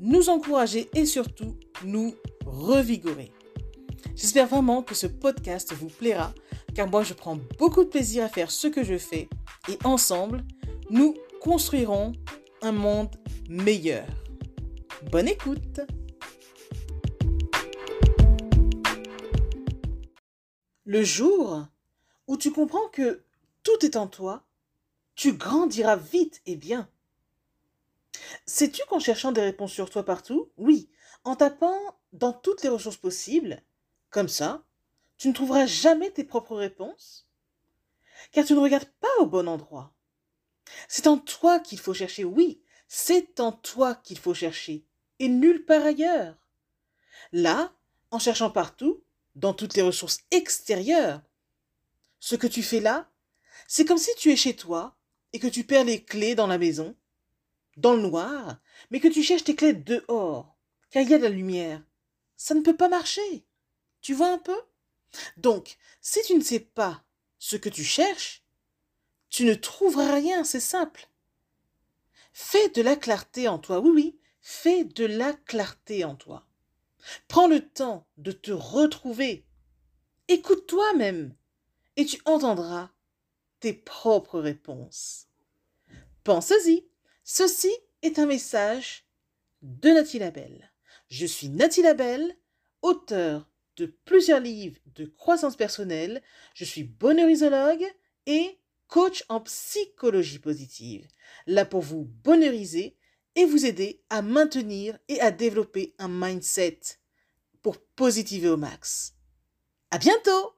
nous encourager et surtout nous revigorer. J'espère vraiment que ce podcast vous plaira, car moi je prends beaucoup de plaisir à faire ce que je fais et ensemble, nous construirons un monde meilleur. Bonne écoute Le jour où tu comprends que tout est en toi, tu grandiras vite et bien. Sais-tu qu'en cherchant des réponses sur toi partout, oui, en tapant dans toutes les ressources possibles, comme ça, tu ne trouveras jamais tes propres réponses? Car tu ne regardes pas au bon endroit. C'est en toi qu'il faut chercher, oui, c'est en toi qu'il faut chercher, et nulle part ailleurs. Là, en cherchant partout, dans toutes les ressources extérieures, ce que tu fais là, c'est comme si tu es chez toi et que tu perds les clés dans la maison dans le noir, mais que tu cherches tes clés dehors, car il y a de la lumière. Ça ne peut pas marcher. Tu vois un peu? Donc, si tu ne sais pas ce que tu cherches, tu ne trouveras rien, c'est simple. Fais de la clarté en toi, oui, oui, fais de la clarté en toi. Prends le temps de te retrouver. Écoute-toi même, et tu entendras tes propres réponses. Pense-y. Ceci est un message de Nathalie Labelle. Je suis Nathalie Labelle, auteur de plusieurs livres de croissance personnelle. Je suis bonheurisologue et coach en psychologie positive. Là pour vous bonheuriser et vous aider à maintenir et à développer un mindset pour positiver au max. À bientôt!